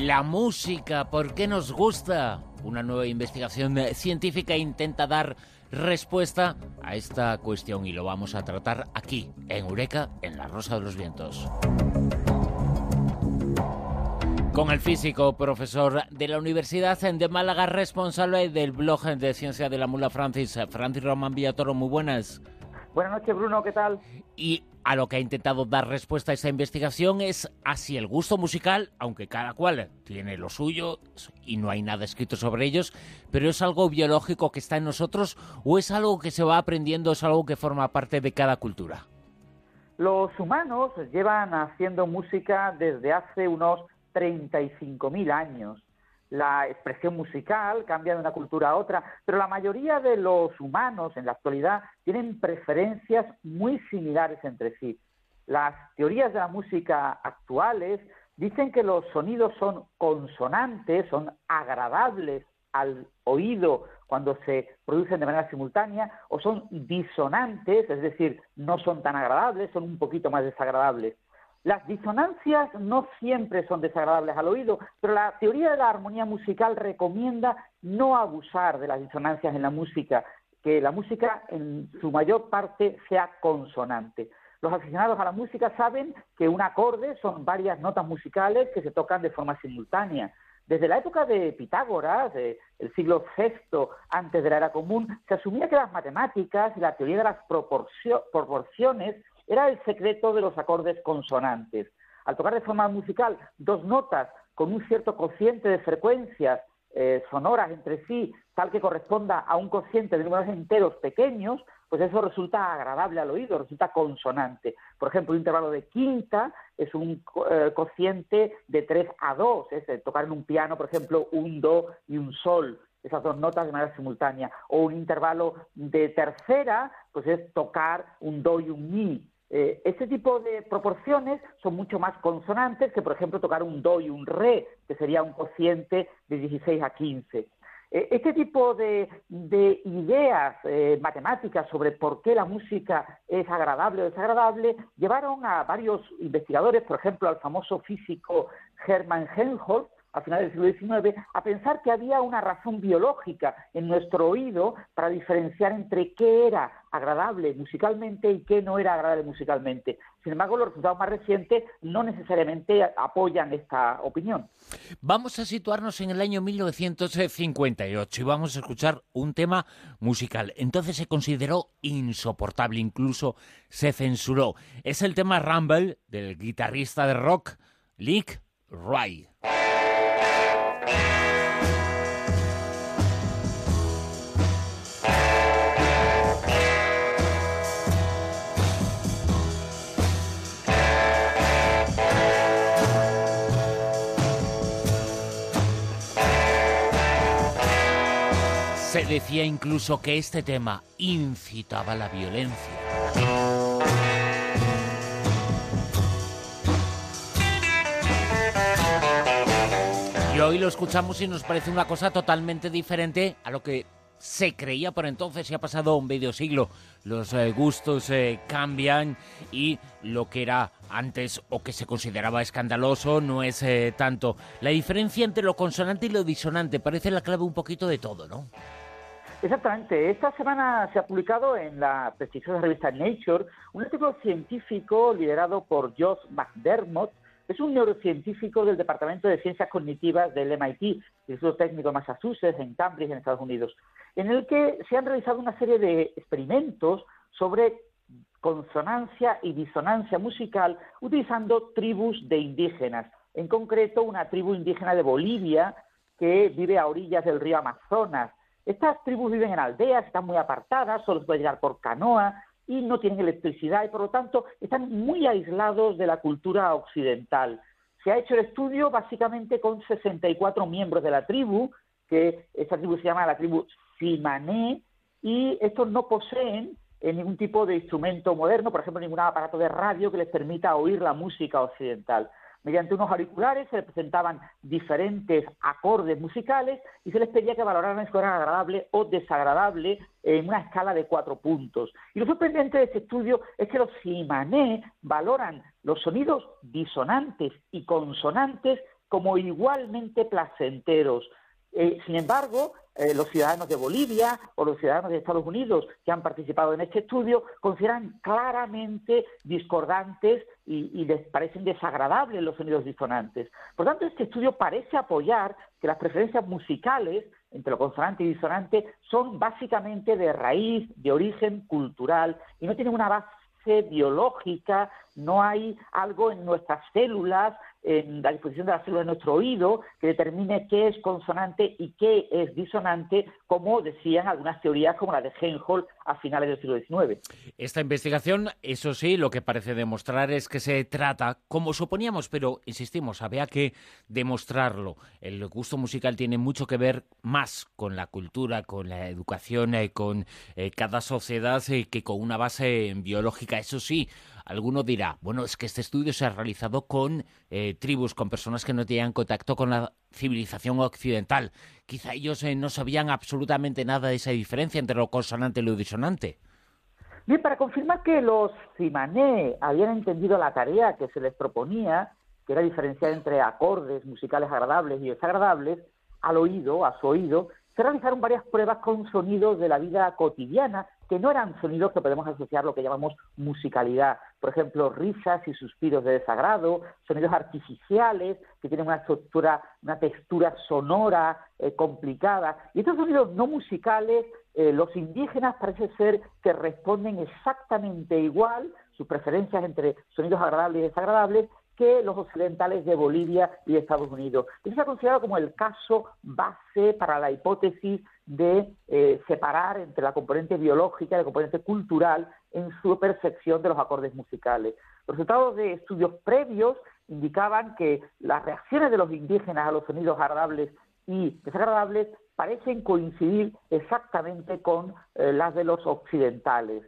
La música, ¿por qué nos gusta? Una nueva investigación científica intenta dar respuesta a esta cuestión y lo vamos a tratar aquí, en Eureka, en La Rosa de los Vientos. Con el físico, profesor de la Universidad de Málaga, responsable del blog de ciencia de la mula Francis, Francis Román Villatoro, muy buenas. Buenas noches, Bruno, ¿qué tal? Y a lo que ha intentado dar respuesta esta investigación es así el gusto musical, aunque cada cual tiene lo suyo y no hay nada escrito sobre ellos, pero es algo biológico que está en nosotros o es algo que se va aprendiendo, es algo que forma parte de cada cultura. Los humanos llevan haciendo música desde hace unos 35.000 años la expresión musical cambia de una cultura a otra, pero la mayoría de los humanos en la actualidad tienen preferencias muy similares entre sí. Las teorías de la música actuales dicen que los sonidos son consonantes, son agradables al oído cuando se producen de manera simultánea, o son disonantes, es decir, no son tan agradables, son un poquito más desagradables. Las disonancias no siempre son desagradables al oído, pero la teoría de la armonía musical recomienda no abusar de las disonancias en la música, que la música en su mayor parte sea consonante. Los aficionados a la música saben que un acorde son varias notas musicales que se tocan de forma simultánea. Desde la época de Pitágoras, el siglo VI antes de la era común, se asumía que las matemáticas y la teoría de las proporciones era el secreto de los acordes consonantes. Al tocar de forma musical dos notas con un cierto cociente de frecuencias eh, sonoras entre sí, tal que corresponda a un cociente de números enteros pequeños, pues eso resulta agradable al oído, resulta consonante. Por ejemplo, un intervalo de quinta es un eh, cociente de 3 a 2, es tocar en un piano, por ejemplo, un do y un sol esas dos notas de manera simultánea. O un intervalo de tercera, pues es tocar un do y un mi. Eh, este tipo de proporciones son mucho más consonantes que, por ejemplo, tocar un do y un re, que sería un cociente de 16 a 15. Eh, este tipo de, ideas eh, matemáticas sobre por qué la música es agradable o desagradable llevaron a varios investigadores, por ejemplo, al famoso físico Hermann Helmholtz, a finales del siglo XIX, a pensar que había una razón biológica en nuestro oído para diferenciar entre qué era agradable musicalmente y qué no era agradable musicalmente. Sin embargo, los resultados más recientes no necesariamente apoyan esta opinión. Vamos a situarnos en el año 1958 y vamos a escuchar un tema musical. Entonces se consideró insoportable, incluso se censuró. Es el tema Rumble del guitarrista de rock Lick Wright. Se decía incluso que este tema incitaba la violencia. Y hoy lo escuchamos y nos parece una cosa totalmente diferente a lo que se creía por entonces y ha pasado un medio siglo. Los eh, gustos eh, cambian y lo que era antes o que se consideraba escandaloso no es eh, tanto. La diferencia entre lo consonante y lo disonante parece la clave un poquito de todo, ¿no? Exactamente. Esta semana se ha publicado en la prestigiosa revista Nature un artículo científico liderado por Josh McDermott es un neurocientífico del Departamento de Ciencias Cognitivas del MIT, Instituto Técnico de Massachusetts, en Cambridge, en Estados Unidos, en el que se han realizado una serie de experimentos sobre consonancia y disonancia musical utilizando tribus de indígenas, en concreto una tribu indígena de Bolivia que vive a orillas del río Amazonas. Estas tribus viven en aldeas, están muy apartadas, solo se puede llegar por canoa, y no tienen electricidad y por lo tanto están muy aislados de la cultura occidental. Se ha hecho el estudio básicamente con 64 miembros de la tribu, que esta tribu se llama la tribu Simané, y estos no poseen eh, ningún tipo de instrumento moderno, por ejemplo, ningún aparato de radio que les permita oír la música occidental. Mediante unos auriculares se presentaban diferentes acordes musicales y se les pedía que valoraran si era agradable o desagradable en una escala de cuatro puntos. Y lo sorprendente de este estudio es que los simané valoran los sonidos disonantes y consonantes como igualmente placenteros. Eh, sin embargo, eh, los ciudadanos de Bolivia o los ciudadanos de Estados Unidos que han participado en este estudio consideran claramente discordantes y, y, les parecen desagradables los sonidos disonantes. Por tanto, este estudio parece apoyar que las preferencias musicales entre lo consonante y disonante son básicamente de raíz, de origen cultural y no tienen una base biológica, no hay algo en nuestras células en la disposición de las células de nuestro oído que determine qué es consonante y qué es disonante, como decían algunas teorías como la de Helmholtz a finales del siglo XIX. Esta investigación, eso sí, lo que parece demostrar es que se trata, como suponíamos, pero insistimos, había que demostrarlo. El gusto musical tiene mucho que ver más con la cultura, con la educación, eh, con eh, cada sociedad eh, que con una base biológica. Eso sí, Alguno dirá, bueno, es que este estudio se ha realizado con eh, tribus, con personas que no tenían contacto con la civilización occidental. Quizá ellos eh, no sabían absolutamente nada de esa diferencia entre lo consonante y lo disonante. Bien, para confirmar que los cimané habían entendido la tarea que se les proponía, que era diferenciar entre acordes musicales agradables y desagradables, al oído, a su oído, se realizaron varias pruebas con sonidos de la vida cotidiana que no eran sonidos que podemos asociar lo que llamamos musicalidad. Por ejemplo, risas y suspiros de desagrado, sonidos artificiales que tienen una estructura, una textura sonora eh, complicada. Y estos sonidos no musicales, eh, los indígenas parece ser que responden exactamente igual, sus preferencias entre sonidos agradables y desagradables, que los occidentales de Bolivia y Estados Unidos. Eso se ha considerado como el caso base para la hipótesis de eh, separar entre la componente biológica y la componente cultural en su percepción de los acordes musicales. Los resultados de estudios previos indicaban que las reacciones de los indígenas a los sonidos agradables y desagradables parecen coincidir exactamente con eh, las de los occidentales.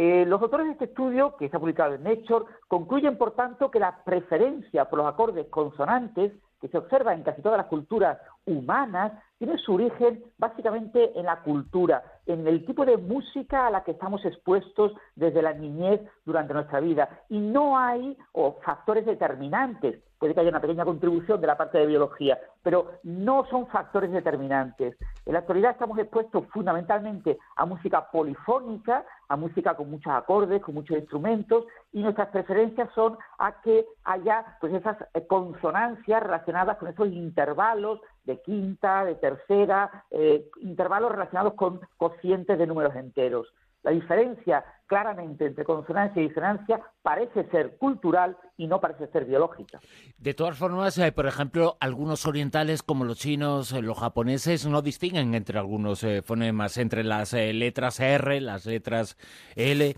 Eh, los autores de este estudio, que ha publicado en Nature, concluyen, por tanto, que la preferencia por los acordes consonantes que se observa en casi todas las culturas humanas tiene su origen básicamente en la cultura, en el tipo de música a la que estamos expuestos desde la niñez durante nuestra vida. Y no hay factores determinantes puede que haya una pequeña contribución de la parte de biología, pero no son factores determinantes. En la actualidad estamos expuestos fundamentalmente a música polifónica, a música con muchos acordes, con muchos instrumentos, y nuestras preferencias son a que haya pues esas eh, consonancias relacionadas con esos intervalos de quinta, de tercera, eh, intervalos relacionados con cocientes de números enteros. La diferencia claramente entre consonancia y disonancia parece ser cultural y no parece ser biológica. De todas formas, eh, por ejemplo, algunos orientales como los chinos, eh, los japoneses, no distinguen entre algunos eh, fonemas, entre las letras R, las letras L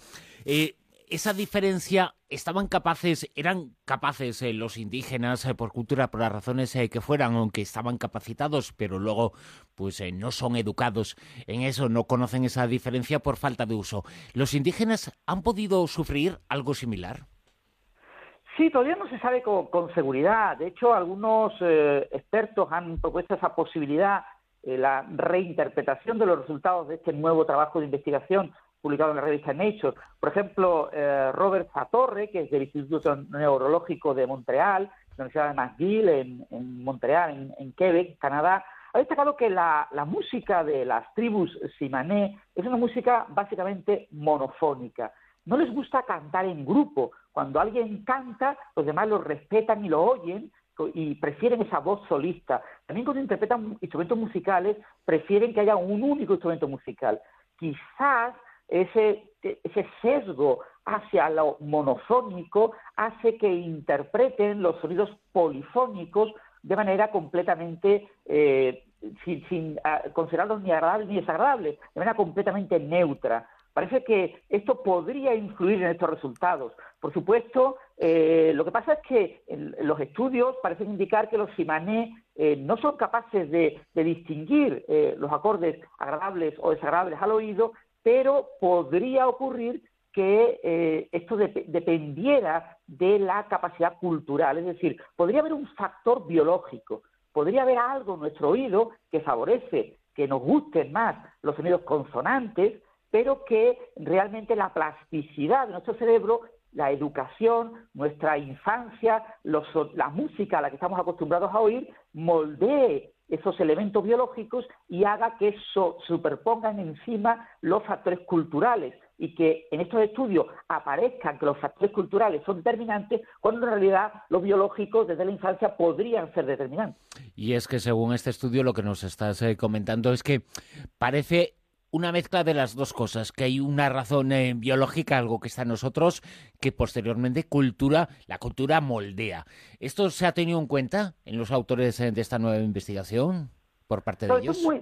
esa diferencia estaban capaces, eran capaces eh, los indígenas eh, por cultura, por las razones eh, que fueran, aunque estaban capacitados, pero luego pues no son educados en eso, no conocen esa diferencia por falta de uso. ¿Los indígenas han podido sufrir algo similar? Sí, todavía no se sabe con, seguridad. De hecho, algunos expertos han propuesto esa posibilidad, la reinterpretación de los resultados de este nuevo trabajo de investigación publicado en la revista Nature. Por ejemplo, eh, Robert Satorre, que es del Instituto Neurológico de Montreal, la Universidad de McGill en, Montreal, en, Quebec, Canadá, ha destacado que la, música de las tribus simané es una música básicamente monofónica. No les gusta cantar en grupo. Cuando alguien canta, los demás lo respetan y lo oyen, y prefieren esa voz solista. También cuando interpretan instrumentos musicales, prefieren que haya un único instrumento musical. Quizás ese, sesgo hacia lo monofónico hace que interpreten los sonidos polifónicos de manera completamente eh, sin, ah, considerarlos ni agradables ni desagradables, de manera completamente neutra. Parece que esto podría influir en estos resultados. Por supuesto, eh, lo que pasa es que los estudios parecen indicar que los simané eh, no son capaces de, distinguir los acordes agradables o desagradables al oído pero podría ocurrir que eh, esto dependiera de la capacidad cultural, es decir, podría haber un factor biológico, podría haber algo en nuestro oído que favorece que nos gusten más los sonidos consonantes, pero que realmente la plasticidad de nuestro cerebro la educación, nuestra infancia, la música a la que estamos acostumbrados a oír, moldee esos elementos biológicos y haga que eso superpongan encima los factores culturales y que en estos estudios aparezcan que los factores culturales son determinantes, cuando en realidad los biológicos desde la infancia podrían ser determinantes. Y es que según este estudio lo que nos estás eh, comentando es que parece una mezcla de las dos cosas, que hay una razón eh, biológica, algo que está en nosotros, que posteriormente cultura, la cultura moldea. ¿Esto se ha tenido en cuenta en los autores eh, de esta nueva investigación por parte de ellos? Es muy,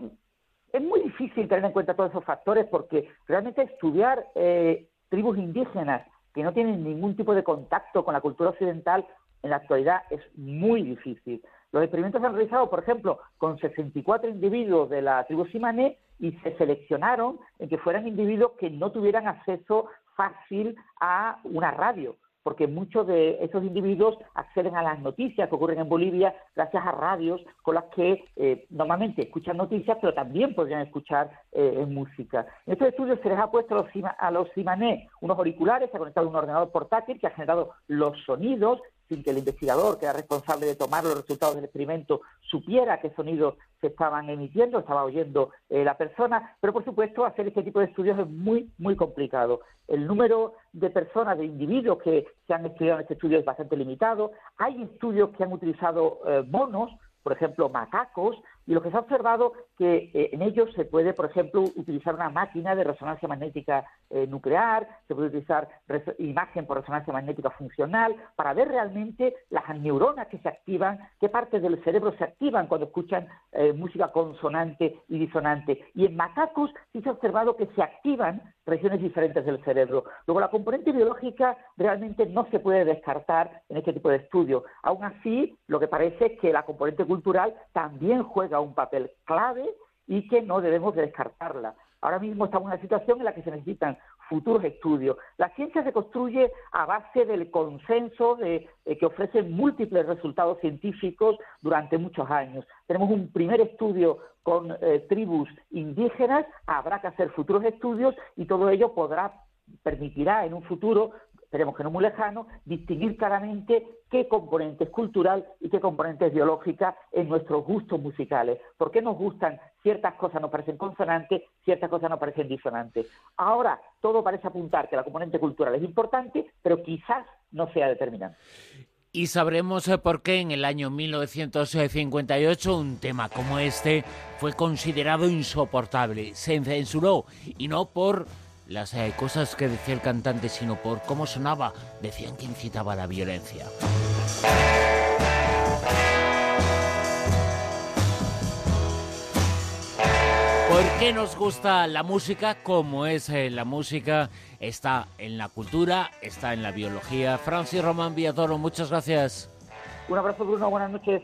es muy, difícil tener en cuenta todos esos factores porque realmente estudiar eh, tribus indígenas que no tienen ningún tipo de contacto con la cultura occidental en la actualidad es muy difícil. Los experimentos se han realizado, por ejemplo, con 64 individuos de la tribu Simané y se seleccionaron en que fueran individuos que no tuvieran acceso fácil a una radio, porque muchos de esos individuos acceden a las noticias que ocurren en Bolivia gracias a radios con las que eh, normalmente escuchan noticias, pero también podrían escuchar eh, música. En estos estudios se les ha puesto a los, a Simané unos auriculares, se ha conectado un ordenador portátil que ha generado los sonidos sin que el investigador, que era responsable de tomar los resultados del experimento, supiera qué sonidos se estaban emitiendo, estaba oyendo eh, la persona, pero por supuesto hacer este tipo de estudios es muy, muy complicado. El número de personas, de individuos que se han estudiado en este estudio es bastante limitado. Hay estudios que han utilizado eh, monos, por ejemplo, macacos, y lo que se ha observado que eh, en ellos se puede, por ejemplo, utilizar una máquina de resonancia magnética eh, nuclear, se puede utilizar imagen por resonancia magnética funcional para ver realmente las neuronas que se activan, qué partes del cerebro se activan cuando escuchan eh, música consonante y disonante. Y en macacos sí se ha observado que se activan regiones diferentes del cerebro. Luego, la componente biológica realmente no se puede descartar en este tipo de estudios. Aún así, lo que parece es que la componente cultural también juega un papel clave y que no debemos de descartarla. Ahora mismo estamos en una situación en la que se necesitan futuros estudios. La ciencia se construye a base del consenso de, eh, que ofrece múltiples resultados científicos durante muchos años. Tenemos un primer estudio con eh, tribus indígenas, habrá que hacer futuros estudios y todo ello podrá permitirá en un futuro esperemos que no muy lejano, distinguir claramente qué componente es cultural y qué componente es biológica en nuestros gustos musicales. ¿Por qué nos gustan ciertas cosas nos parecen consonantes, ciertas cosas nos parecen disonantes? Ahora todo parece apuntar que la componente cultural es importante, pero quizás no sea determinante. Y sabremos eh, por qué en el año 1958 un tema como este fue considerado insoportable, se censuró y no por las eh, cosas que decía el cantante, sino por cómo sonaba. Decían que incitaba a la violencia. ¿Por qué nos gusta la música? Como es eh, la música, está en la cultura, está en la biología. Francis Román Villatoro, muchas gracias. Un abrazo, Bruno. Buenas noches.